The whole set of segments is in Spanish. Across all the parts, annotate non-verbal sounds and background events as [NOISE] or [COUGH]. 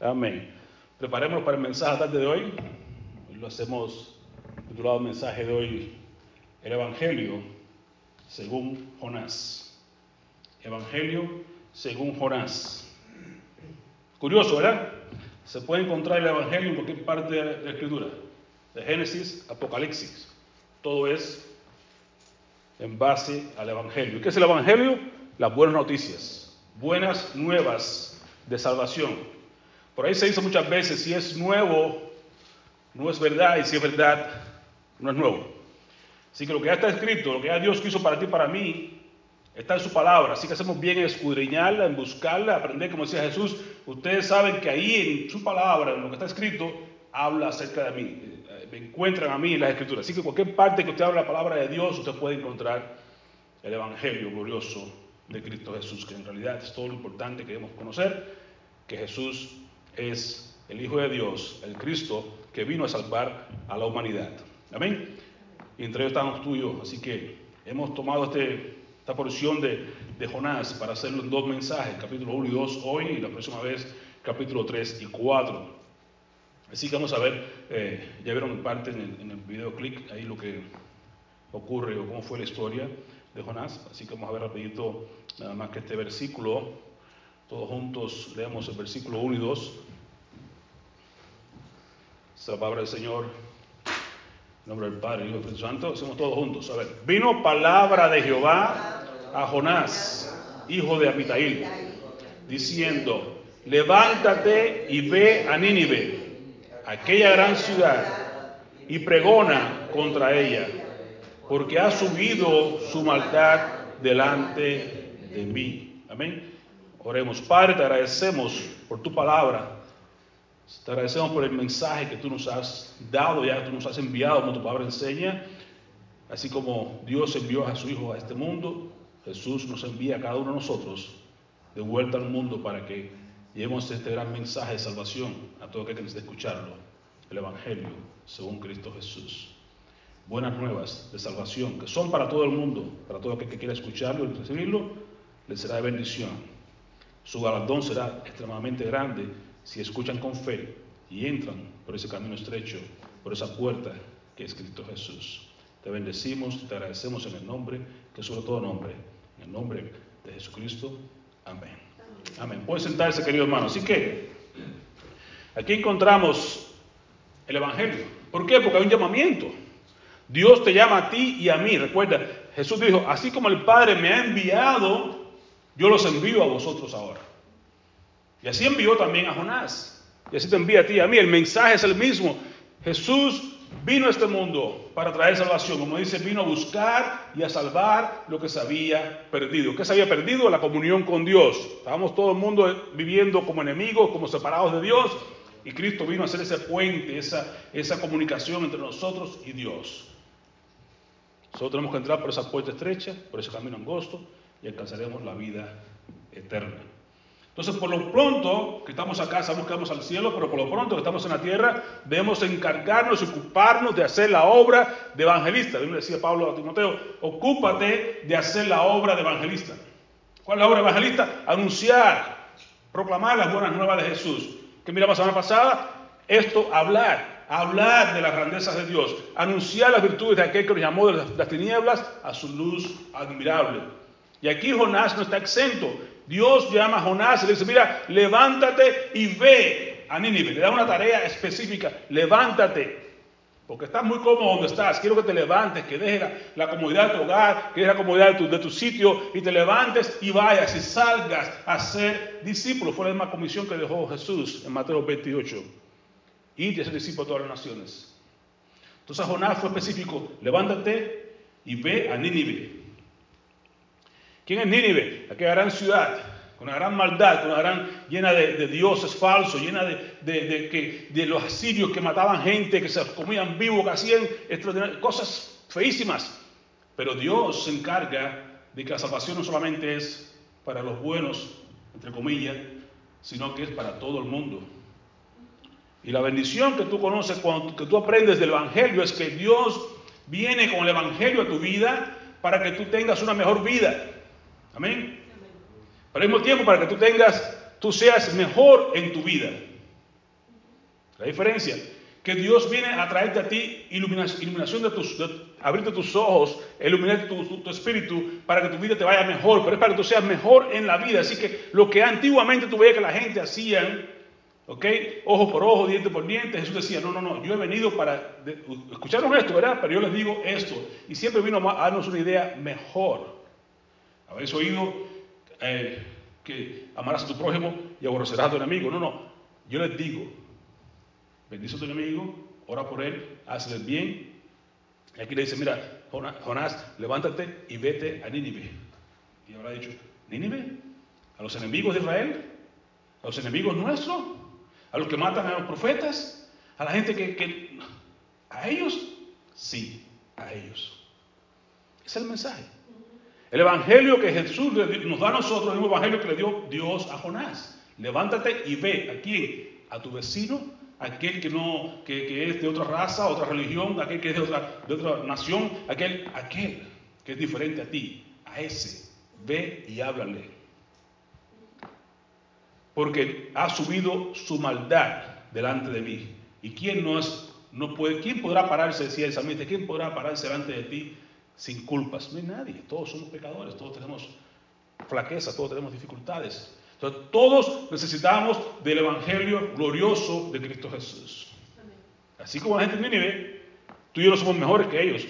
Amén. Preparémonos para el mensaje tarde de hoy. Lo hacemos titulado mensaje de hoy, el Evangelio según Jonás. Evangelio según Jonás. Curioso, ¿verdad? Se puede encontrar el Evangelio en cualquier parte de la Escritura, de Génesis, Apocalipsis. Todo es en base al Evangelio. ¿Qué es el Evangelio? Las buenas noticias, buenas nuevas de salvación. Por ahí se dice muchas veces, si es nuevo, no es verdad, y si es verdad, no es nuevo. Así que lo que ya está escrito, lo que ya Dios quiso para ti y para mí, está en su palabra. Así que hacemos bien en escudriñarla, en buscarla, aprender, como decía Jesús. Ustedes saben que ahí en su palabra, en lo que está escrito, habla acerca de mí. Eh, me encuentran a mí en las escrituras. Así que cualquier parte que usted hable la palabra de Dios, usted puede encontrar el Evangelio glorioso de Cristo Jesús, que en realidad es todo lo importante que debemos conocer, que Jesús es el Hijo de Dios, el Cristo que vino a salvar a la humanidad. Amén. Y entre ellos estamos tú y yo. Así que hemos tomado este, esta porción de, de, Jonás para hacerlo en dos mensajes, capítulo 1 y 2 hoy y la próxima vez capítulo 3 y 4. Así que vamos a ver, eh, ya vieron parte en el, en el video clic ahí lo que ocurre o cómo fue la historia de Jonás. Así que vamos a ver rapidito nada más que este versículo. Todos juntos leamos el versículo 1 y 2. Esta es la palabra del Señor. En nombre del Padre, y del Espíritu Santo. Hacemos todos juntos. A ver. Vino palabra de Jehová a Jonás, hijo de Abitail, diciendo, levántate y ve a Nínive, aquella gran ciudad, y pregona contra ella, porque ha subido su maldad delante de mí. Amén. Oremos, Padre, te agradecemos por tu palabra. Te agradecemos por el mensaje que tú nos has dado, ya tú nos has enviado, como tu palabra enseña. Así como Dios envió a su Hijo a este mundo, Jesús nos envía a cada uno de nosotros de vuelta al mundo para que llevemos este gran mensaje de salvación a todo aquel que necesite escucharlo. El Evangelio según Cristo Jesús. Buenas nuevas de salvación que son para todo el mundo, para todo aquel que quiera escucharlo y recibirlo, le será de bendición. Su galardón será extremadamente grande si escuchan con fe y entran por ese camino estrecho, por esa puerta que es Cristo Jesús. Te bendecimos, te agradecemos en el nombre, que es sobre todo nombre, en el nombre de Jesucristo. Amén. Amén. Puede sentarse, querido hermano. Así que aquí encontramos el Evangelio. ¿Por qué? Porque hay un llamamiento. Dios te llama a ti y a mí. Recuerda, Jesús dijo, así como el Padre me ha enviado, yo los envío a vosotros ahora. Y así envió también a Jonás. Y así te envía a ti y a mí. El mensaje es el mismo. Jesús vino a este mundo para traer salvación. Como dice, vino a buscar y a salvar lo que se había perdido. ¿Qué se había perdido? La comunión con Dios. Estábamos todo el mundo viviendo como enemigos, como separados de Dios. Y Cristo vino a hacer ese puente, esa, esa comunicación entre nosotros y Dios. Nosotros tenemos que entrar por esa puerta estrecha, por ese camino angosto, y alcanzaremos la vida eterna. Entonces, por lo pronto que estamos acá, sabemos que vamos al cielo, pero por lo pronto que estamos en la tierra, debemos encargarnos y ocuparnos de hacer la obra de evangelista. Bien decía Pablo a Timoteo, ocúpate de hacer la obra de evangelista. ¿Cuál es la obra de evangelista? Anunciar, proclamar las buenas nuevas de Jesús. ¿Qué miramos la semana pasada? Esto, hablar, hablar de las grandezas de Dios, anunciar las virtudes de aquel que nos llamó de las tinieblas a su luz admirable. Y aquí Jonás no está exento. Dios llama a Jonás y le dice, mira, levántate y ve a Nínive. Le da una tarea específica, levántate. Porque estás muy cómodo donde estás. Quiero que te levantes, que dejes la, comodidad de tu hogar, que dejes la comodidad de tu, de sitio y te levantes y vayas y salgas a ser discípulo. Fue la misma comisión que dejó Jesús en Mateo 28. Ir y ser discípulo de todas las naciones. Entonces Jonás fue específico, levántate y ve a Nínive. ¿Quién es Nínive? Aquella gran ciudad, con una gran maldad, con una gran, llena de, dioses falsos, llena de los asirios que mataban gente, que se comían vivos, que hacían cosas feísimas. Pero Dios se encarga de que la salvación no solamente es para los buenos, entre comillas, sino que es para todo el mundo. Y la bendición que tú conoces cuando que tú aprendes del Evangelio es que Dios viene con el Evangelio a tu vida para que tú tengas una mejor vida. Amén. Pero al mismo tiempo para que tú tengas, tú seas mejor en tu vida. La diferencia, que Dios viene a traerte a ti iluminación, de tus, abrirte tus ojos, iluminar tu, tu, espíritu para que tu vida te vaya mejor, pero es para que tú seas mejor en la vida. Así que lo que antiguamente tú veías que la gente hacían, ¿ok? Ojo por ojo, diente por diente, Jesús decía, no, no, no, yo he venido para, escucharon esto, ¿verdad? Pero yo les digo esto, y siempre vino a darnos una idea mejor. Habéis oído eh, que amarás a tu prójimo y aborrecerás a tu enemigo. No, no, yo les digo, bendice a tu enemigo, ora por él, hazle bien. Y aquí le dice, mira, Jonás, levántate y vete a Nínive. Y habrá dicho, ¿Nínive? ¿A los enemigos de Israel? ¿A los enemigos nuestros? ¿A los que matan a los profetas? ¿A la gente que... que... ¿A ellos? Sí, a ellos. Es el mensaje. El evangelio que Jesús nos da a nosotros, el mismo evangelio que le dio Dios a Jonás. Levántate y ve a quién, a tu vecino, aquel que no, que, es de otra raza, otra religión, aquel que es de otra, de otra nación, aquel, aquel que es diferente a ti, a ese, ve y háblale. Porque ha subido su maldad delante de mí. ¿Y quién no es, no puede, quién podrá pararse, decía el salmista, quién podrá pararse delante de ti sin culpas? No hay nadie, todos somos pecadores, todos tenemos flaqueza, todos tenemos dificultades. Entonces, todos necesitamos del Evangelio glorioso de Cristo Jesús. Así como la gente en Nínive, tú y yo no somos mejores que ellos.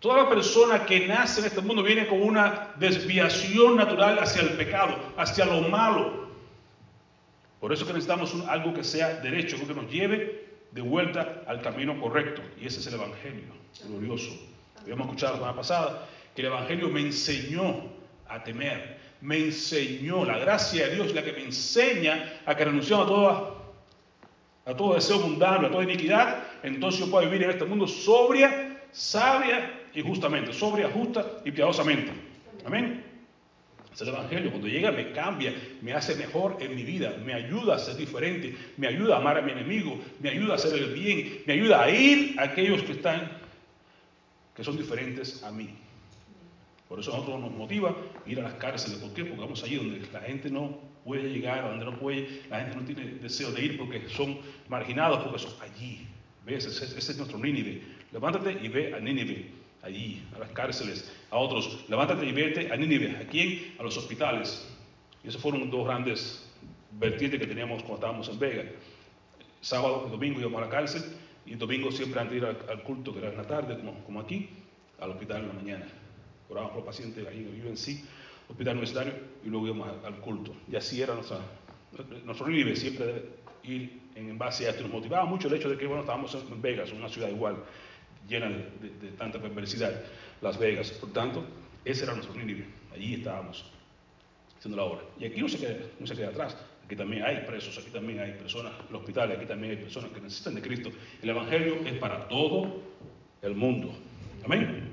Toda la persona que nace en este mundo viene con una desviación natural hacia el pecado, hacia lo malo. Por eso que necesitamos algo que sea derecho, algo que nos lleve de vuelta al camino correcto. Y ese es el Evangelio glorioso. Habíamos escuchado la semana pasada que el Evangelio me enseñó a temer, me enseñó, la gracia de Dios la que me enseña a que renunciamos a toda a todo deseo mundano, a toda iniquidad, entonces yo puedo vivir en este mundo sobria, sabia y justamente, sobria, justa y piadosamente. Amén. Es el Evangelio. Cuando llega me cambia, me hace mejor en mi vida, me ayuda a ser diferente, me ayuda a amar a mi enemigo, me ayuda a hacer el bien, me ayuda a ir a aquellos que están, que son diferentes a mí. Por eso a nosotros nos motiva ir a las cárceles. ¿Por qué? Porque vamos allí donde la gente no puede llegar, donde no puede, la gente no tiene deseo de ir porque son marginados, porque son allí. ¿Ves? Ese, es nuestro Nínive. Levántate y ve a Nínive, allí, a las cárceles, a otros. Levántate y vete a Nínive. ¿A quién? A los hospitales. Y esos fueron dos grandes vertientes que teníamos cuando estábamos en Vega. Sábado domingo íbamos a la cárcel y domingo siempre antes de ir al, culto, que era en la tarde, como, como aquí, al hospital en la mañana orábamos por los pacientes ahí en el UNC, hospital universitario, y luego íbamos al, culto. Y así era nuestra, nuestro líder, siempre ir en base a esto. Nos motivaba mucho el hecho de que, bueno, estábamos en Vegas, una ciudad igual, llena de, tanta perversidad, Las Vegas. Por tanto, ese era nuestro líder. Allí estábamos haciendo la obra. Y aquí no se queda, no se queda atrás. Aquí también hay presos, aquí también hay personas en los hospitales, aquí también hay personas que necesitan de Cristo. El Evangelio es para todo el mundo. Amén.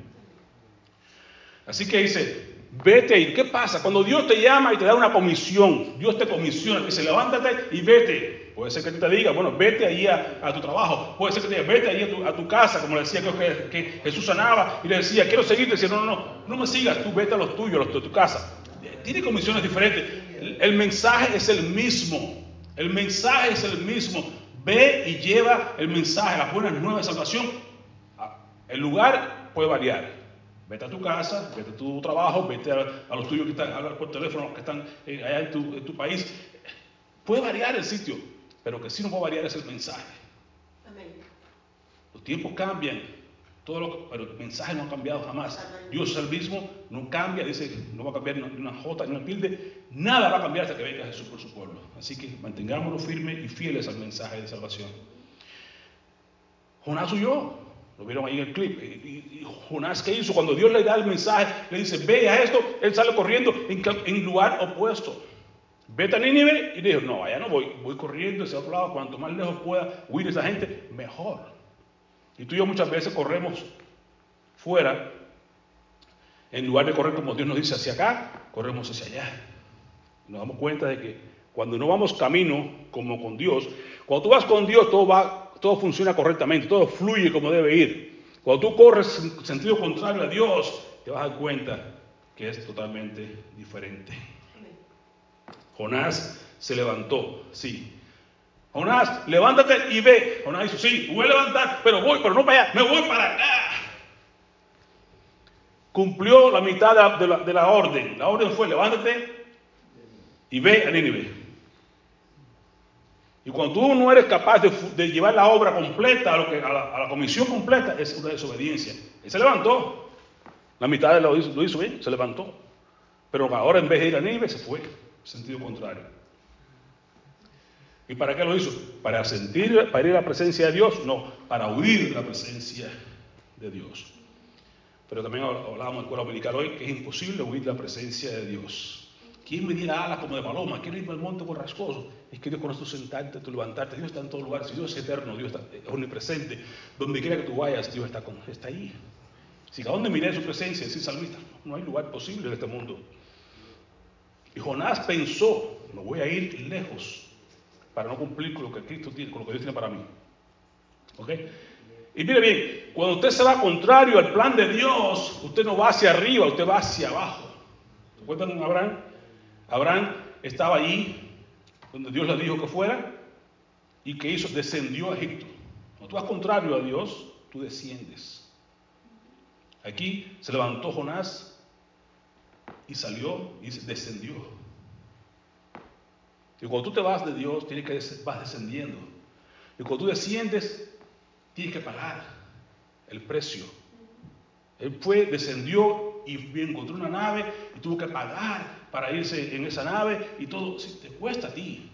Así que dice, vete ahí. ¿Qué pasa? Cuando Dios te llama y te da una comisión, Dios te comisiona, dice, levántate y vete. Puede ser que te diga, bueno, vete ahí a, tu trabajo. Puede ser que te diga, vete ahí a tu, casa, como le decía creo que, Jesús sanaba y le decía, quiero seguirte. Decía, no, no, no, no me sigas, tú vete a los tuyos, a los de tu casa. Tiene comisiones diferentes. El, mensaje es el mismo. El mensaje es el mismo. Ve y lleva el mensaje, las buenas nuevas de salvación. El lugar puede variar. Vete a tu casa, vete a tu trabajo, vete a, los tuyos que están, hablar por teléfono, que están eh, allá en tu, país. Puede variar el sitio, pero que sí no puede variar es el mensaje. Los tiempos cambian, todo pero el mensaje no ha cambiado jamás. Dios es el mismo, no cambia, dice, no va a cambiar ni una jota ni una tilde, nada va a cambiar hasta que venga Jesús por su pueblo. Así que mantengámonos firmes y fieles al mensaje de salvación. Jonás huyó, lo vieron ahí en el clip. Y, Jonás, ¿qué hizo? Cuando Dios le da el mensaje, le dice, ve a esto, él sale corriendo en, lugar opuesto. Vete a Nínive y dijo, no, allá no voy, voy corriendo hacia otro lado, cuanto más lejos pueda huir esa gente, mejor. Y tú y yo muchas veces corremos fuera, en lugar de correr como Dios nos dice hacia acá, corremos hacia allá. Nos damos cuenta de que cuando no vamos camino como con Dios, cuando tú vas con Dios, todo va todo funciona correctamente, todo fluye como debe ir. Cuando tú corres en sentido contrario a Dios, te vas a dar cuenta que es totalmente diferente. Jonás se levantó, sí. Jonás, levántate y ve. Jonás dice, sí, voy a levantar, pero voy, pero no para allá, me voy para acá. Cumplió la mitad de la, de la orden. La orden fue, levántate y ve a Nínive. Y cuando tú no eres capaz de, llevar la obra completa, a, la, comisión completa, es una desobediencia. Él se levantó. La mitad de lo hizo, lo hizo bien, se levantó. Pero ahora en vez de ir a Nínive, se fue. Sentido contrario. ¿Y para qué lo hizo? ¿Para sentir, para ir a la presencia de Dios? No, para huir de la presencia de Dios. Pero también hablábamos la escuela dominical hoy que es imposible huir de la presencia de Dios. ¿Quién me diera alas como de paloma? ¿Quién irme al monte borrascoso? Es que Dios conoce tu sentarte, tu levantarte. Dios está en todo lugar. Si Dios es eterno, Dios está omnipresente. Donde quiera que tú vayas, Dios está, con, está ahí. Si a dónde miré su presencia, si salvista, no hay lugar posible en este mundo. Y Jonás pensó, me voy a ir lejos para no cumplir con lo que Cristo tiene, con lo que Dios tiene para mí. ¿Ok? Y mire bien, cuando usted se va contrario al plan de Dios, usted no va hacia arriba, usted va hacia abajo. ¿Se acuerdan con Abraham? Abraham estaba allí donde Dios le dijo que fuera y que hizo, descendió a Egipto. Cuando tú vas contrario a Dios, tú desciendes. Aquí se levantó Jonás y salió y descendió. Y cuando tú te vas de Dios, tienes que vas descendiendo. Y cuando tú desciendes, tienes que pagar el precio. Él fue, descendió y encontró una nave y tuvo que pagar para irse en esa nave y todo. Si te cuesta a ti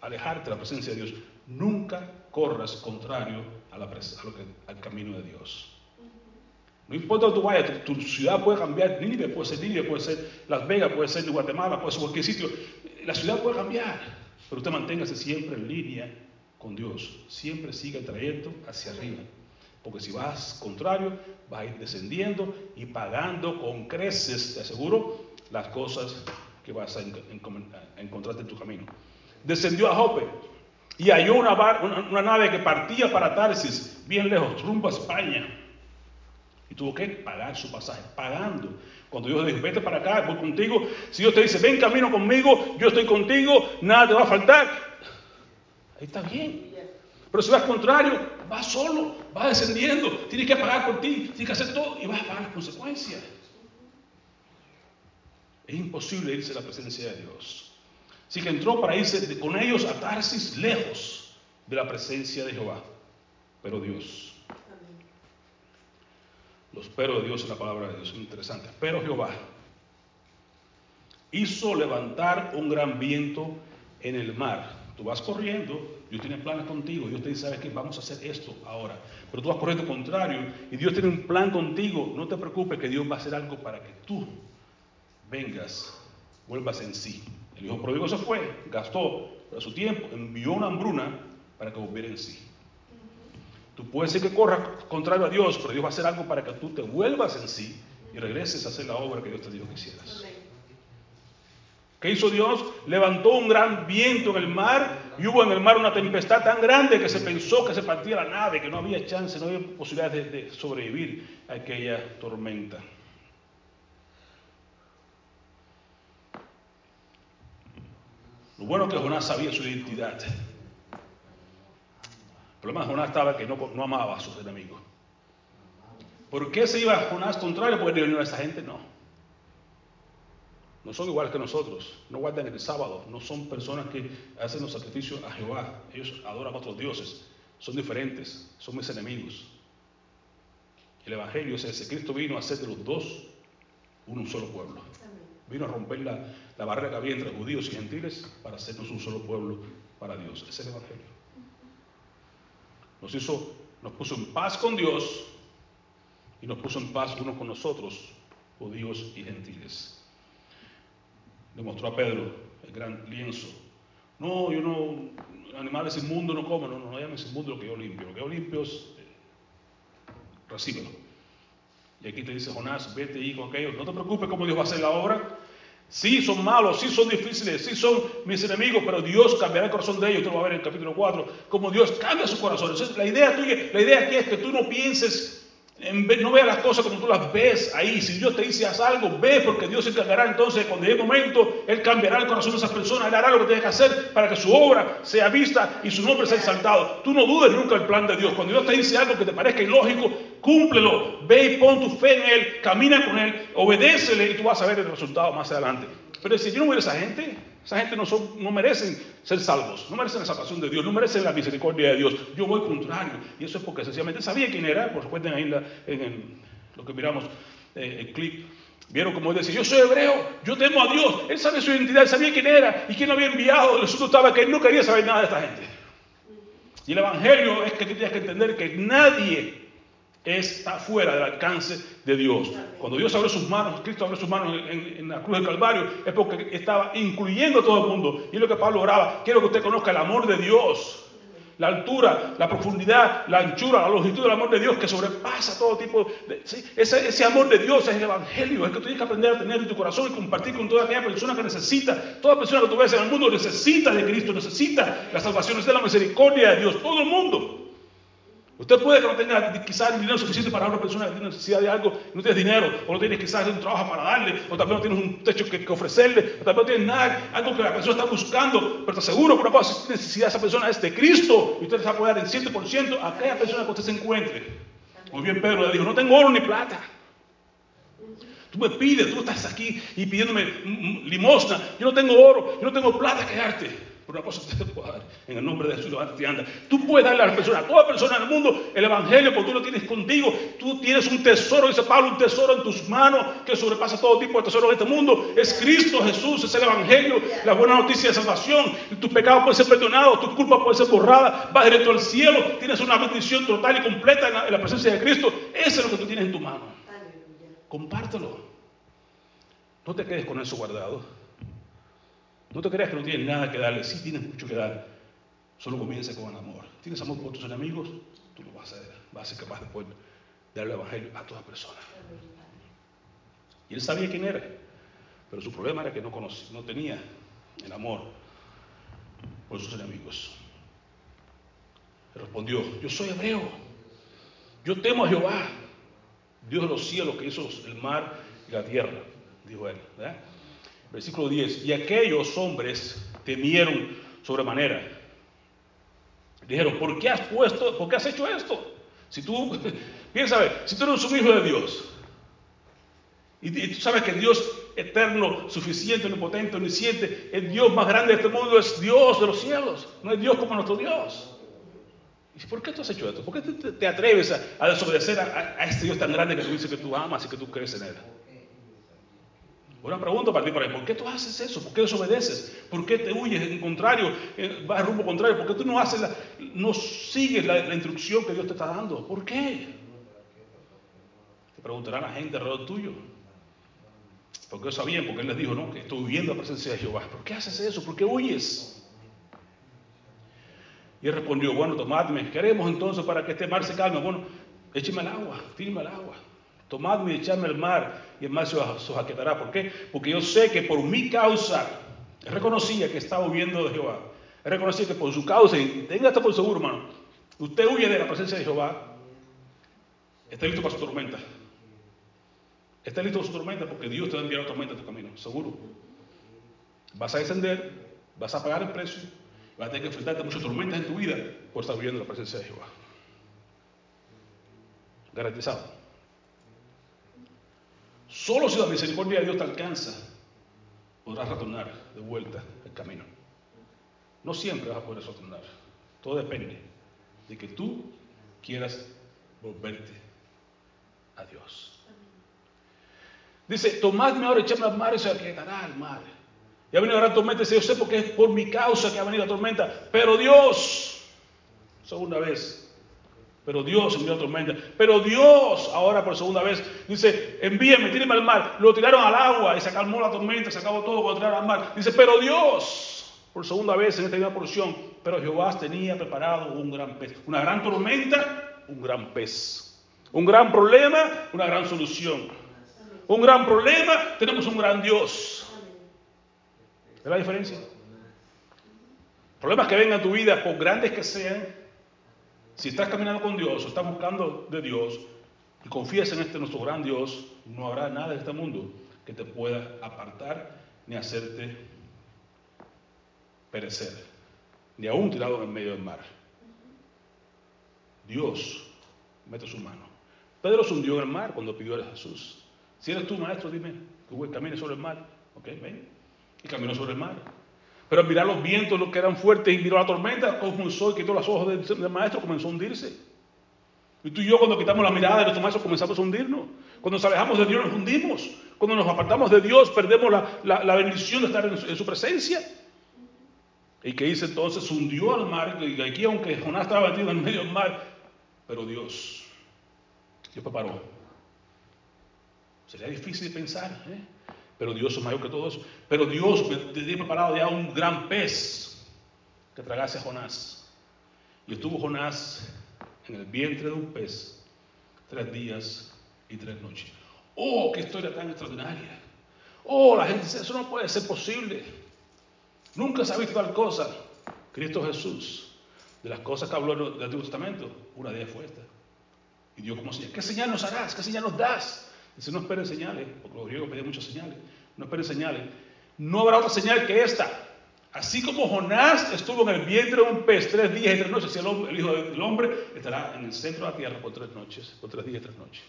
alejarte de la presencia de Dios, nunca corras contrario al camino de Dios. No importa dónde tú vayas, tu, ciudad puede cambiar, Nínive puede ser Nínive, puede ser Las Vegas, puede ser Guatemala, puede ser cualquier sitio. La ciudad puede cambiar, pero usted manténgase siempre en línea con Dios. Siempre siga el trayecto hacia arriba. Porque si vas contrario, vas a ir descendiendo y pagando con creces, te aseguro, las cosas que vas a, encontrarte en tu camino. Descendió a Jope y halló una, una, nave que partía para Tarsis, bien lejos, rumbo a España. Y tuvo que pagar su pasaje, pagando. Cuando Dios dijo, vete para acá, voy contigo. Si Dios te dice, ven camino conmigo, yo estoy contigo, nada te va a faltar. Ahí está bien. Pero si vas contrario, vas solo, vas descendiendo, tienes que pagar por ti, tienes que hacer todo y vas a pagar las consecuencias. Es imposible irse a la presencia de Dios. Así que entró para irse con ellos a Tarsis lejos de la presencia de Jehová. Pero Dios. Los pero de Dios en la palabra de Dios son interesantes. Pero Jehová hizo levantar un gran viento en el mar. Tú vas corriendo, Dios tiene planes contigo, Dios te dice, ¿sabes qué? Vamos a hacer esto ahora. Pero tú vas corriendo contrario y Dios tiene un plan contigo. No te preocupes que Dios va a hacer algo para que tú vengas, vuelvas en sí. El hijo pródigo se fue, gastó su tiempo, envió una hambruna para que volviera en sí. Tú puedes ser que corras contrario a Dios, pero Dios va a hacer algo para que tú te vuelvas en sí y regreses a hacer la obra que Dios te dijo que hicieras. ¿Qué hizo Dios? Levantó un gran viento en el mar y hubo en el mar una tempestad tan grande que se pensó que se partía la nave, que no había chance, no había posibilidad de, de sobrevivir a aquella tormenta. Lo bueno es que Jonás sabía su identidad. Problema de Jonás estaba que no, amaba a sus enemigos. ¿Por qué se iba Jonás contrario? Porque no, esa gente no. No son iguales que nosotros, no guardan el sábado, no son personas que hacen los sacrificios a Jehová, ellos adoran a otros dioses, son diferentes, son mis enemigos. El Evangelio es ese, Cristo vino a hacer de los dos un solo pueblo. Vino a romper la, la barrera que había entre judíos y gentiles para hacernos un solo pueblo para Dios. Es el Evangelio. Nos hizo, nos puso en paz con Dios y nos puso en paz unos con nosotros, judíos y gentiles. Demostró a Pedro el gran lienzo. No, yo no, animales inmundos no como, no, no, no llames inmundo lo que yo limpio. Lo que yo limpio es, eh, recíbelo. Y aquí te dice Jonás, vete con aquellos. No te preocupes cómo Dios va a hacer la obra. Sí, son malos, sí son difíciles, sí son mis enemigos, pero Dios cambiará el corazón de ellos. Tú lo vas a ver en el capítulo 4, cómo Dios cambia su corazón. Entonces, la idea tuya, la idea aquí es que tú no pienses no veas las cosas como tú las ves ahí. Si Dios te dice algo, ve porque Dios se encargará. Entonces, cuando llegue el momento, Él cambiará el corazón de esas personas. Él hará lo que tiene que hacer para que su obra sea vista y su nombre sea exaltado. Tú no dudes nunca el plan de Dios. Cuando Dios te dice algo que te parezca ilógico, cúmplelo. Ve y pon tu fe en Él. Camina con Él. Obedécele y tú vas a ver el resultado más adelante. Pero si yo no voy a esa gente, esa gente no, son, no merecen ser salvos, no merecen la salvación de Dios, no merecen la misericordia de Dios. Yo voy contrario. Y eso es porque sencillamente sabía quién era, por recuerden ahí en, lo que miramos eh, el clip. Vieron como él decía, yo soy hebreo, yo temo a Dios. Él sabe su identidad, él sabía quién era y quién lo había enviado. El asunto estaba que él no quería saber nada de esta gente. Y el Evangelio es que tienes que entender que nadie está fuera del alcance de Dios. Cuando Dios abrió sus manos, Cristo abrió sus manos en, la cruz del Calvario, es porque estaba incluyendo a todo el mundo. Y es lo que Pablo oraba. Quiero que usted conozca el amor de Dios. La altura, la profundidad, la anchura, la longitud del amor de Dios que sobrepasa todo tipo de... Ese, amor de Dios es el Evangelio. Es que tú tienes que aprender a tener en tu corazón y compartir con toda aquella persona que necesita. Toda persona que tú ves en el mundo necesita de Cristo, necesita la salvación, de la misericordia de Dios. Todo el mundo. Usted puede que no tenga quizás el dinero suficiente para una persona que tiene necesidad de algo, no tienes dinero, o no tienes quizás un trabajo para darle, o también no tienes un techo que, ofrecerle, o también no tienes nada, algo que la persona está buscando, pero te aseguro cosa, si necesidad esa persona es de Cristo, y usted se va a apoyar en 100% a aquella persona que usted se encuentre. Muy bien, Pedro le dijo, no tengo oro ni plata. Tú me pides, tú estás aquí y pidiéndome limosna, yo no tengo oro, yo no tengo plata que darte. Pero una cosa te puedo dar, en el nombre de Jesús, levántate y anda. Tú puedes darle a las personas, a toda persona en el mundo, el Evangelio, porque tú lo tienes contigo. Tú tienes un tesoro, dice Pablo, un tesoro en tus manos que sobrepasa todo tipo de tesoro en este mundo. Es Cristo Jesús, es el Evangelio, la buena noticia de salvación. Tus pecados pueden ser perdonados, tus culpas pueden ser borradas, vas directo al cielo, tienes una bendición total y completa en la, en la presencia de Cristo. Eso es lo que tú tienes en tu mano. Compártelo. No te quedes con eso guardado. No te creas que no tienes nada que darle, sí tienes mucho que dar. Solo comienza con el amor. ¿Tienes amor por tus enemigos? Tú lo vas a. Vas a ser capaz de darle el evangelio a toda persona. Y él sabía quién era, pero su problema era que no, conocía, no tenía el amor por sus enemigos. Respondió, yo soy hebreo, yo temo a Jehová, Dios de los cielos que hizo el mar y la tierra, dijo él. Versículo 10. Y aquellos hombres temieron sobremanera. Dijeron, ¿por qué has puesto, por qué has hecho esto? Si tú, [LAUGHS] piensa, si tú eres un hijo de Dios, y, tú sabes que Dios eterno, suficiente, omnipotente, omnisciente, el Dios más grande de este mundo es Dios de los cielos, no es Dios como nuestro Dios. ¿Y por qué tú has hecho esto? ¿Por qué te, atreves a, desobedecer a, a, este Dios tan grande que tú dices que tú amas y que tú crees en Él? Una pregunta para ti, para ¿por qué tú haces eso? ¿Por qué desobedeces? ¿Por qué te huyes en contrario, vas rumbo contrario? ¿Por qué tú no haces no sigues la, instrucción que Dios te está dando? ¿Por qué? Te preguntará la gente alrededor tuyo. Porque sabían, porque Él les dijo, no, que estoy huyendo a la presencia de Jehová. ¿Por qué haces eso? ¿Por qué huyes? Y él respondió, bueno, tomadme, queremos entonces para que este mar se calme. Bueno, écheme el agua, tírame el agua. Tomadme y echadme al mar y el mar se os aquietará. ¿Por qué? Porque yo sé que por mi causa, reconocía que estaba huyendo de Jehová. reconocía que por su causa, y tenga esto por seguro, hermano, usted huye de la presencia de Jehová, está listo para su tormenta. Está listo para su tormenta porque Dios te va a enviar tormenta en tu camino, seguro. Vas a descender, vas a pagar el precio, vas a tener que enfrentarte a muchas tormentas en tu vida por estar huyendo de la presencia de Jehová. Garantizado. Solo si la misericordia de Dios te alcanza, podrás retornar de vuelta al camino. No siempre vas a poder retornar. Todo depende de que tú quieras volverte a Dios. Dice, tomadme ahora, echadme al mar y se aquietará al mar. Y ha venido la gran tormenta. Dice, yo sé porque es por mi causa que ha venido la tormenta. Pero Dios, segunda vez, pero Dios envió tormenta. Pero Dios, ahora por segunda vez, dice, envíenme, tírenme al mar. Lo tiraron al agua y se calmó la tormenta, se acabó todo cuando tiraron al mar. Dice, pero Dios, por segunda vez en esta misma porción, pero Jehová tenía preparado un gran pez. Una gran tormenta, un gran pez. Un gran problema, una gran solución. Un gran problema, tenemos un gran Dios. ¿Ves la diferencia? Problemas que vengan a tu vida, por grandes que sean, si estás caminando con Dios o estás buscando de Dios, y confías en este nuestro gran Dios, no habrá nada en este mundo que te pueda apartar ni hacerte perecer, ni aún tirado en medio del mar. Dios mete su mano. Pedro se hundió en el mar cuando pidió a Jesús. Si eres tú, maestro, dime que camine sobre el mar. Ok, ven. Y caminó sobre el mar. Pero al mirar los vientos, los que eran fuertes, y miró la tormenta, comenzó y quitó los ojos del, del maestro, comenzó a hundirse. Y tú y yo cuando quitamos la mirada de nuestro maestro comenzamos a hundirnos. Cuando nos alejamos de Dios nos hundimos. Cuando nos apartamos de Dios perdemos la, bendición de estar en su, presencia. ¿Y que hizo entonces? Hundió al mar. Y aquí aunque Jonás estaba metido en medio del mar, pero Dios, Dios preparó. Sería difícil pensar, ¿eh? Pero Dios es mayor que todos. Pero Dios tenía preparado ya un gran pez que tragase a Jonás. Y estuvo Jonás en el vientre de un pez tres días y tres noches. Oh, qué historia tan extraordinaria. Oh, la gente dice, eso no puede ser posible. Nunca se ha visto tal cosa. Cristo Jesús, de las cosas que habló del Antiguo Testamento, una de ellas fue esta. Y Dios como señal, ¿qué señal nos harás? ¿Qué señal nos das? Dice, no esperen señales, porque los griegos pedían muchas señales. No esperen señales. No habrá otra señal que esta. Así como Jonás estuvo en el vientre de un pez tres días y tres noches, así el, Hijo del Hombre estará en el centro de la tierra por tres noches, por tres días y tres noches.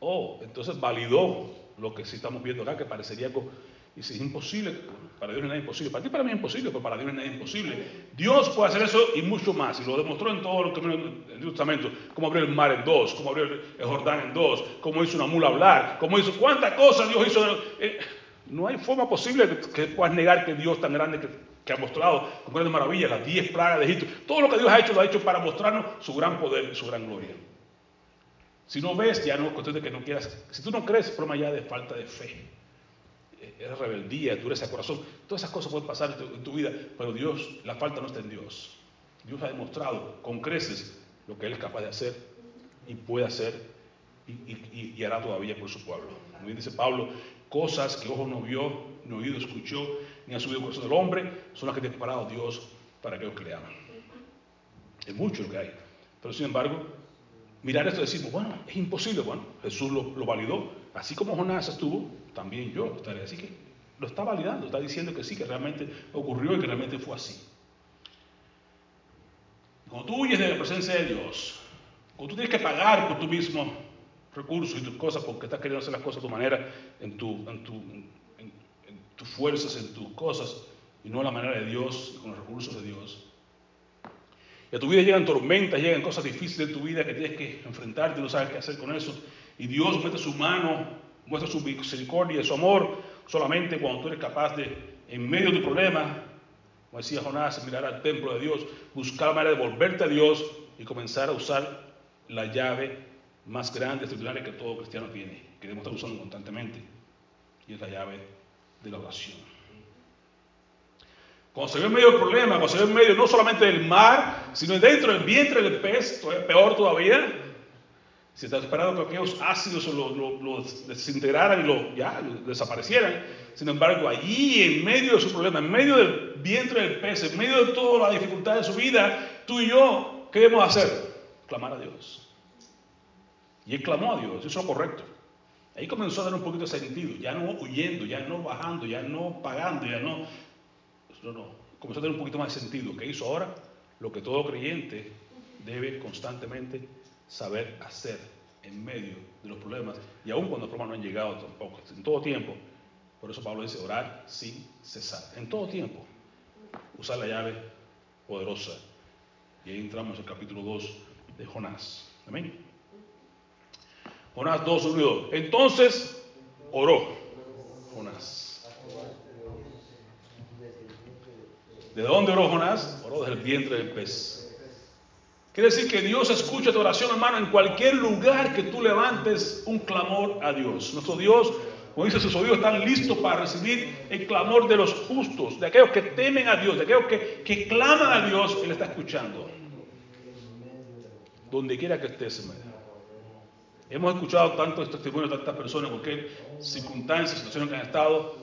Oh, entonces validó lo que sí estamos viendo acá, que parecería algo, y si es imposible, para Dios no es imposible. Para ti para mí es imposible, pero para Dios no es imposible. Dios puede hacer eso y mucho más, y lo demostró en todo lo que en el Nuevo Testamento, cómo abrió el mar en dos, cómo abrió el Jordán en dos, cómo hizo una mula hablar, cómo hizo, cuántas cosas Dios hizo. Eh, no hay forma posible que puedas negar que Dios tan grande que, ha mostrado con grandes maravillas, las diez plagas de Egipto, todo lo que Dios ha hecho lo ha hecho para mostrarnos su gran poder su gran gloria. Si no ves, ya no es cuestión de que no quieras. Si tú no crees, es problema ya de falta de fe. Es rebeldía, dureza de corazón. Todas esas cosas pueden pasar en tu, vida, pero Dios, la falta no está en Dios. Dios ha demostrado con creces lo que Él es capaz de hacer y puede hacer y, y hará todavía por su pueblo. Como bien dice Pablo, cosas que ojo no vio, ni oído escuchó, ni ha subido el corazón del hombre, son las que tiene preparado Dios para aquellos que le aman. Es mucho lo que hay. Pero sin embargo, mirar esto y decimos, bueno, es imposible. Bueno, Jesús lo, validó. Así como Jonás estuvo, también yo estaré. Así que lo está validando, está diciendo que sí, que realmente ocurrió y que realmente fue así. Cuando tú huyes de la presencia de Dios, cuando tú tienes que pagar por tú mismo recursos y tus cosas porque estás queriendo hacer las cosas a tu manera, en, tu, en, tu, en, tus fuerzas, en tus cosas, y no a la manera de Dios y con los recursos de Dios. Y a tu vida llegan tormentas, llegan cosas difíciles en tu vida que tienes que enfrentarte, no sabes qué hacer con eso. Y Dios mete su mano, muestra su misericordia y su amor solamente cuando tú eres capaz de, en medio de tu problema, como decía Jonás, mirar al templo de Dios, buscar la manera de volverte a Dios y comenzar a usar la llave más grande, extraordinaria que todo cristiano tiene, que debemos estar usando constantemente, y es la llave de la oración. Cuando se ve en medio del problema, cuando se ve en medio no solamente del mar, sino dentro del vientre del pez, peor todavía. Si estás esperando que aquellos ácidos lo, desintegraran y lo, desaparecieran. Sin embargo, allí en medio de su problema, en medio del vientre del pez, en medio de toda la dificultad de su vida, tú y yo, ¿qué debemos hacer? Clamar a Dios. Y él clamó a Dios, eso es lo correcto. Ahí comenzó a dar un poquito de sentido, ya no huyendo, ya no bajando, ya no pagando, ya no. No, no. Comenzó a tener un poquito más de sentido. ¿Qué hizo ahora? Lo que todo creyente debe constantemente saber hacer en medio de los problemas y aún cuando los problemas no han llegado tampoco, en todo tiempo. Por eso Pablo dice orar sin cesar, en todo tiempo. Usar la llave poderosa. Y ahí entramos en el capítulo 2 de Jonás. Amén. Jonás 2, 1 Entonces oró Jonás. ¿De dónde oró Jonás? Oró desde el vientre del pez. Quiere decir que Dios escucha tu oración, hermano, en cualquier lugar que tú levantes un clamor a Dios. Nuestro Dios, como dice sus oídos, están listos para recibir el clamor de los justos, de aquellos que temen a Dios, de aquellos que, claman a Dios, Él está escuchando. Donde quiera que estés, hermano. Hemos escuchado tantos testimonios de tantas personas, porque circunstancias, situaciones que han estado,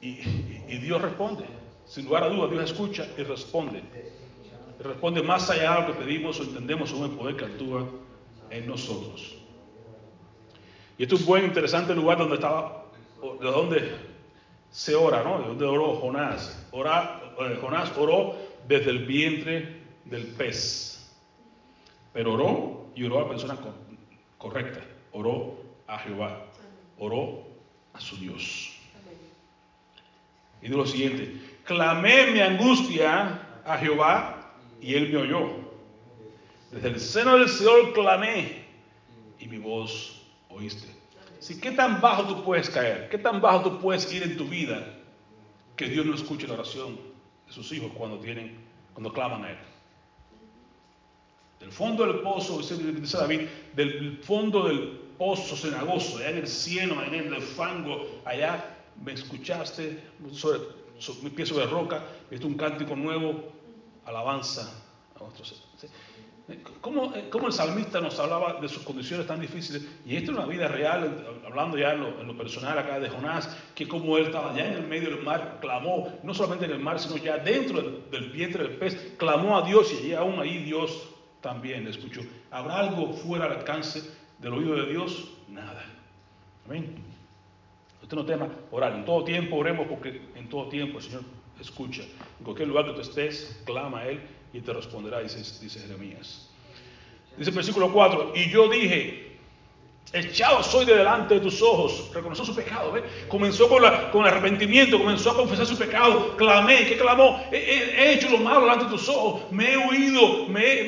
y, Dios responde. Sin lugar a dudas, Dios escucha y responde. Responde más allá de lo que pedimos o entendemos según el poder que actúa en nosotros. Y esto es un buen, interesante lugar donde estaba, de donde se ora, ¿no? De donde oró Jonás. Eh, Jonás oró desde el vientre del pez. Pero oró y oró a la persona correcta. Oró a Jehová. Oró a su Dios. Y de lo siguiente, clamé mi angustia a Jehová y él me oyó. Desde el seno del Señor clamé y mi voz oíste. Si ¿Qué tan bajo tú puedes caer? ¿Qué tan bajo tú puedes ir en tu vida que Dios no escuche la oración de sus hijos cuando tienen, cuando claman a Él? Del fondo del pozo, dice David, del fondo del pozo cenagoso, allá en el cielo, en el fango, allá me escuchaste sobre, mi pie sobre roca, viste un cántico nuevo, alabanza a otros. ¿Cómo, el salmista nos hablaba de sus condiciones tan difíciles? Y esto es una vida real, hablando ya en lo, personal acá de Jonás, que como él estaba ya en el medio del mar, clamó, no solamente en el mar, sino ya dentro del, vientre del pez, clamó a Dios y aún ahí Dios también le escuchó. ¿Habrá algo fuera del alcance del oído de Dios? Nada. Amén. Usted no tema orar. En todo tiempo oremos porque en todo tiempo el Señor escucha. En cualquier lugar que tú estés, clama a Él y te responderá, dice, dice Jeremías. Dice el versículo 4, y yo dije, echado soy de delante de tus ojos, reconoció su pecado, ¿ve? comenzó con, la, con arrepentimiento, comenzó a confesar su pecado, clamé, ¿qué clamó? He, hecho lo malo delante de tus ojos, me he huido, me,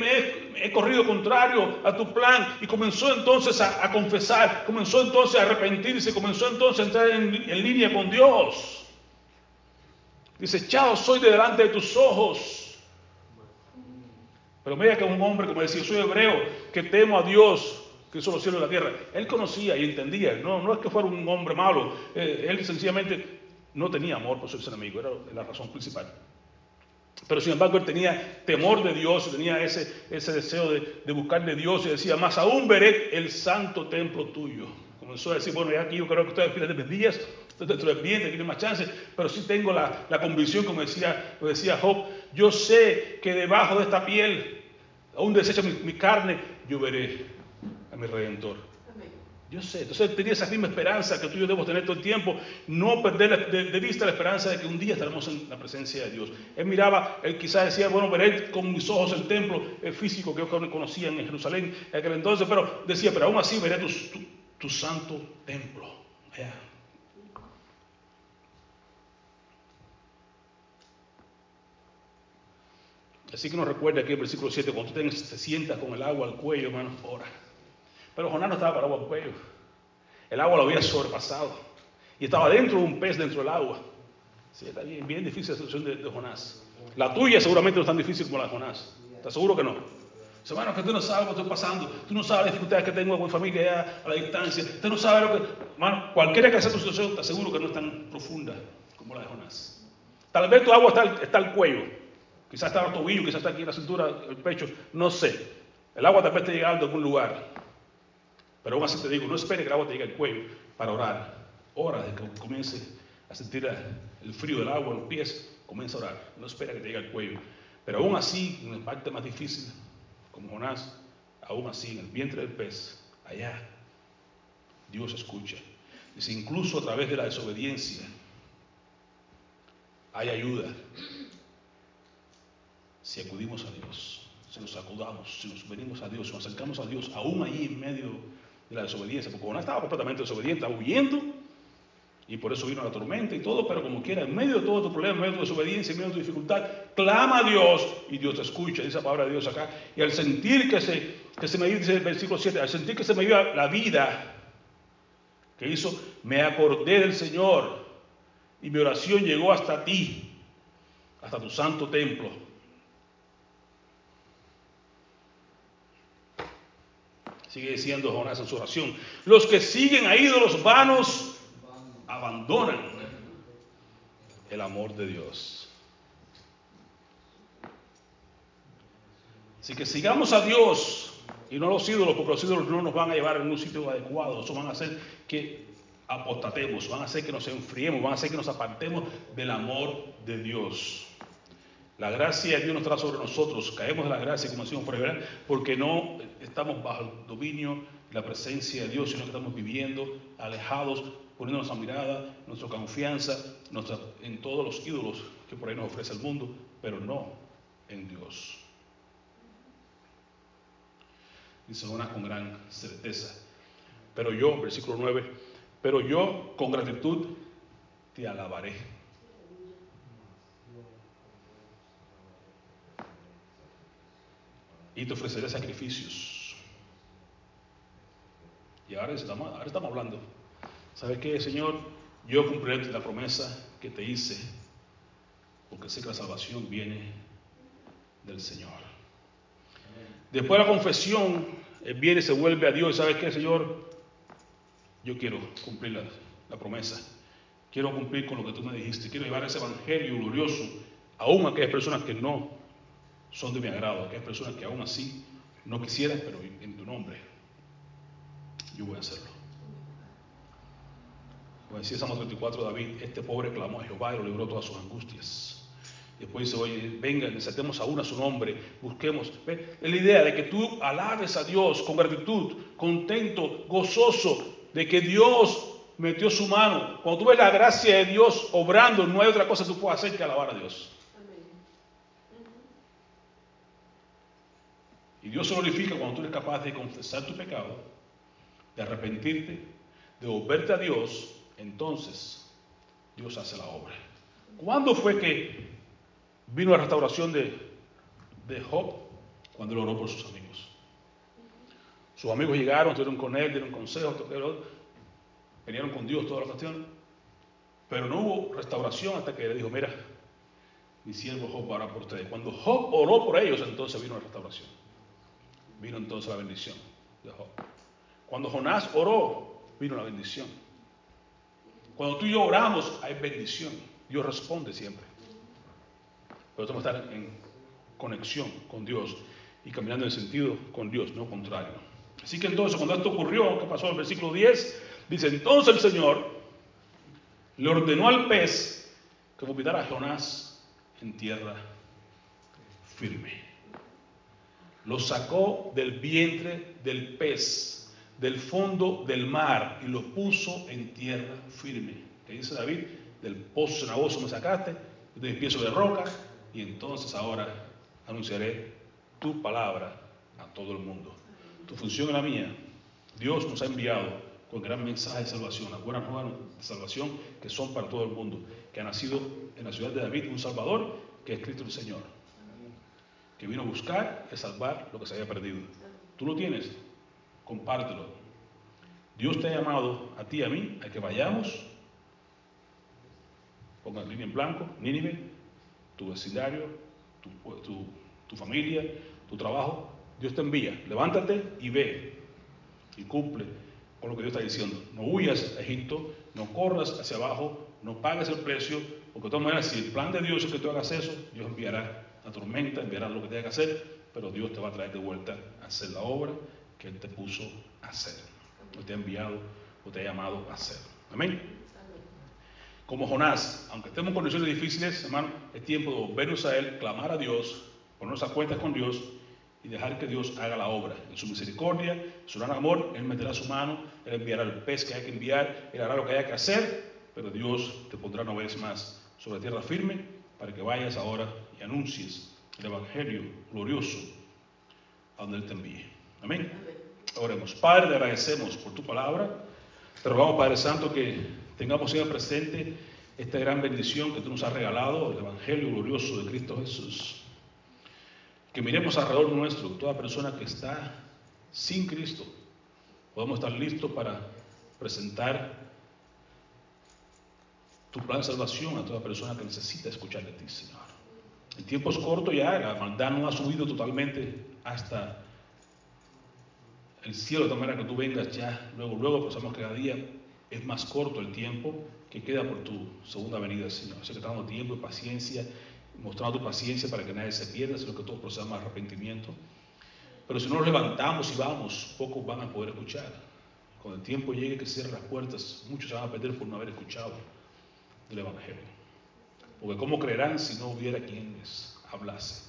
he corrido contrario a tu plan y comenzó entonces a, confesar, comenzó entonces a arrepentirse, comenzó entonces a entrar en, en línea con Dios. Dice, echado soy de delante de tus ojos. Pero mira que un hombre, como decía, soy hebreo, que temo a Dios, que hizo los cielos y la tierra. Él conocía y entendía. No, no es que fuera un hombre malo. Eh, él sencillamente no tenía amor por sus enemigos. Era la razón principal. Pero sin embargo él tenía temor de Dios, tenía ese, ese deseo de, buscar de Dios y decía, más aún veré el santo templo tuyo. Comenzó a decir, bueno, ya aquí yo creo que estoy al final de mis días, dentro del bien, tiene más chances, pero sí tengo la, la convicción, como decía, como decía Job, yo sé que debajo de esta piel, aún desecha mi, carne, yo veré a mi Redentor. Yo sé, entonces tenía esa misma esperanza que tú y yo debemos tener todo el tiempo, no perder de, vista la esperanza de que un día estaremos en la presencia de Dios. Él miraba, él quizás decía, bueno, veré con mis ojos el templo el físico que ellos conocían en Jerusalén en aquel entonces, pero decía, pero aún así veré tu, tu santo templo. Allá. Así que nos recuerda aquí el versículo 7, cuando tú te, sientas con el agua al cuello, hermano, ora. Pero Jonás no estaba para agua al cuello. El agua lo había sobrepasado. Y estaba dentro de un pez dentro del agua. Sí, está bien, bien difícil la situación de, Jonás. La tuya seguramente no es tan difícil como la de Jonás. ¿Estás seguro que no? Hermano, que tú no sabes lo que estoy pasando. Tú no sabes las dificultades que tengo con mi familia a la distancia. Tú no sabes lo que... Hermano, cualquiera que sea tu situación, te aseguro que no es tan profunda como la de Jonás. Tal vez tu agua está, está al cuello. Quizás está el tobillo, quizás está aquí en la cintura, el pecho, no sé. El agua tal vez te llegando a algún lugar. Pero aún así te digo, no espere que el agua te llegue al cuello para orar. Ora de que comience a sentir el frío del agua en los pies, comienza a orar. No espera que te llegue al cuello. Pero aún así, en la parte más difícil, como Jonás, aún así, en el vientre del pez, allá, Dios escucha. Dice, incluso a través de la desobediencia, hay ayuda si acudimos a Dios, si nos acudamos, si nos venimos a Dios, si nos acercamos a Dios, aún ahí en medio de la desobediencia, porque Jonás estaba completamente desobediente, estaba huyendo, y por eso vino la tormenta y todo, pero como quiera, en medio de todo tu problema, en medio de tu desobediencia, en medio de tu dificultad, clama a Dios y Dios te escucha, dice la palabra de Dios acá. Y al sentir que se, que se me dice el versículo 7, al sentir que se me iba la vida, que hizo, me acordé del Señor y mi oración llegó hasta ti, hasta tu santo templo. Sigue diciendo Jonás en su oración. Los que siguen a ídolos vanos abandonan el amor de Dios. Así que sigamos a Dios y no los ídolos, porque los ídolos no nos van a llevar en un sitio adecuado. Eso van a hacer que apostatemos, van a hacer que nos enfriemos, van a hacer que nos apartemos del amor de Dios. La gracia de Dios no está sobre nosotros. Caemos de la gracia, como decimos por ahí, porque no estamos bajo el dominio, la presencia de Dios, sino que estamos viviendo alejados, poniendo nuestra mirada, nuestra confianza en todos los ídolos que por ahí nos ofrece el mundo, pero no en Dios. Dice una con gran certeza. Pero yo, versículo 9, pero yo con gratitud te alabaré. Y te ofreceré sacrificios. Y ahora estamos, ahora estamos hablando. ¿Sabes qué, Señor? Yo cumpliré la promesa que te hice, porque sé que la salvación viene del Señor. Después de la confesión, él viene y se vuelve a Dios. ¿Y sabes qué, Señor? Yo quiero cumplir la, la promesa. Quiero cumplir con lo que tú me dijiste. Quiero llevar ese evangelio glorioso aún a aquellas personas que no son de mi agrado, aquellas personas que aún así no quisieran, pero en tu nombre yo voy a hacerlo. Como decía Salmo 34, David, este pobre clamó a Jehová y lo libró todas sus angustias. Después dice, oye, venga, desatemos aún a su nombre, busquemos. Es la idea de que tú alabes a Dios con gratitud, contento, gozoso, de que Dios metió su mano. Cuando tú ves la gracia de Dios obrando, no hay otra cosa que tú puedas hacer que alabar a Dios. Y Dios se glorifica cuando tú eres capaz de confesar tu pecado, de arrepentirte, de volverte a Dios, entonces Dios hace la obra. ¿Cuándo fue que vino la restauración de, Job? Cuando él oró por sus amigos. Sus amigos llegaron, estuvieron con él, dieron consejos, vinieron con Dios toda la cuestión. Pero no hubo restauración hasta que le dijo, mira, mi siervo Job orará por ustedes. Cuando Job oró por ellos, entonces vino la restauración. Vino entonces la bendición de Job. Cuando Jonás oró, vino la bendición. Cuando tú y yo oramos, hay bendición. Dios responde siempre. Pero tenemos que estar en conexión con Dios y caminando en sentido con Dios, no contrario. Así que entonces, cuando esto ocurrió, ¿qué pasó en el versículo 10? Dice, entonces el Señor le ordenó al pez que vomitara a Jonás en tierra firme. Lo sacó del vientre del pez, del fondo del mar, y lo puso en tierra firme. ¿Qué dice David? Del pozo cenagoso me sacaste, de piezo de roca, y entonces ahora anunciaré tu palabra a todo el mundo. Tu función es la mía. Dios nos ha enviado con gran mensaje de salvación, las buenas nuevas de salvación que son para todo el mundo, que ha nacido en la ciudad de David un Salvador que es Cristo el Señor, que vino a buscar y salvar lo que se había perdido. Tú lo tienes, compártelo. Dios te ha llamado a ti y a mí a que vayamos, ponga la línea en blanco, Nínive, tu vecindario, tu, tu, tu familia, tu trabajo. Dios te envía, levántate y ve y cumple con lo que Dios está diciendo. No huyas a Egipto, no corras hacia abajo, no pagues el precio, porque de todas maneras, si el plan de Dios es que tú hagas eso, Dios enviará la tormenta, enviará lo que tenga que hacer, pero Dios te va a traer de vuelta a hacer la obra que Él te puso a hacer, o te ha enviado o te ha llamado a hacer. Amén. Como Jonás, aunque estemos en condiciones difíciles, hermano, es tiempo de volvernos a Él, clamar a Dios, ponernos a cuentas con Dios y dejar que Dios haga la obra. En su misericordia, en su gran amor, Él meterá su mano, Él enviará el pez que hay que enviar, Él hará lo que haya que hacer, pero Dios te pondrá una vez más sobre tierra firme para que vayas ahora y anuncies el Evangelio glorioso a donde Él te envíe. Amén. Oremos. Padre, le agradecemos por tu palabra. Te rogamos, Padre Santo, que tengamos siempre presente esta gran bendición que tú nos has regalado, el Evangelio glorioso de Cristo Jesús que miremos alrededor nuestro, toda persona que está sin Cristo, podemos estar listos para presentar tu plan de salvación a toda persona que necesita escuchar de ti, Señor. El tiempo es corto ya, la maldad no ha subido totalmente hasta el cielo, de tal manera que tú vengas ya, luego, luego, pasamos cada día, es más corto el tiempo que queda por tu segunda venida, Señor. Así que estamos tiempo y paciencia mostrando tu paciencia para que nadie se pierda, sino que todos procedamos arrepentimiento. Pero si no nos levantamos y vamos, pocos van a poder escuchar. Cuando el tiempo llegue que cierren las puertas, muchos se van a perder por no haber escuchado del Evangelio. Porque ¿cómo creerán si no hubiera quienes hablase.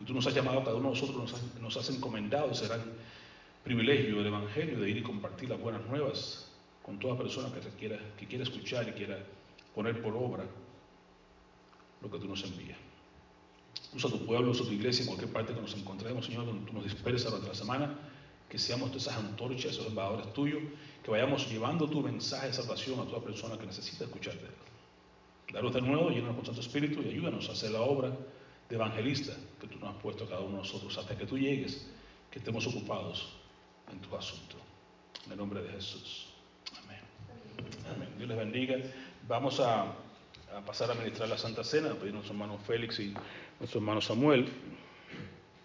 Y tú nos has llamado a cada uno de nosotros, nos has, nos has encomendado ese gran privilegio del Evangelio de ir y compartir las buenas nuevas con toda persona que, quiera, que quiera escuchar y quiera poner por obra lo que tú nos envías. Usa tu pueblo, usa tu iglesia en cualquier parte que nos encontremos, Señor, donde tú nos dispersas durante la semana, que seamos todas esas antorchas, esos embajadores tuyos, que vayamos llevando tu mensaje de salvación a toda persona que necesita escucharte. Daros de nuevo, llénanos con Santo Espíritu y ayúdanos a hacer la obra de evangelista que tú nos has puesto a cada uno de nosotros hasta que tú llegues, que estemos ocupados en tu asunto. En el nombre de Jesús. Amén. Amén. Dios les bendiga. Vamos a, a pasar a ministrar la Santa Cena, a pedir a nuestro hermano Félix y nuestro hermano Samuel.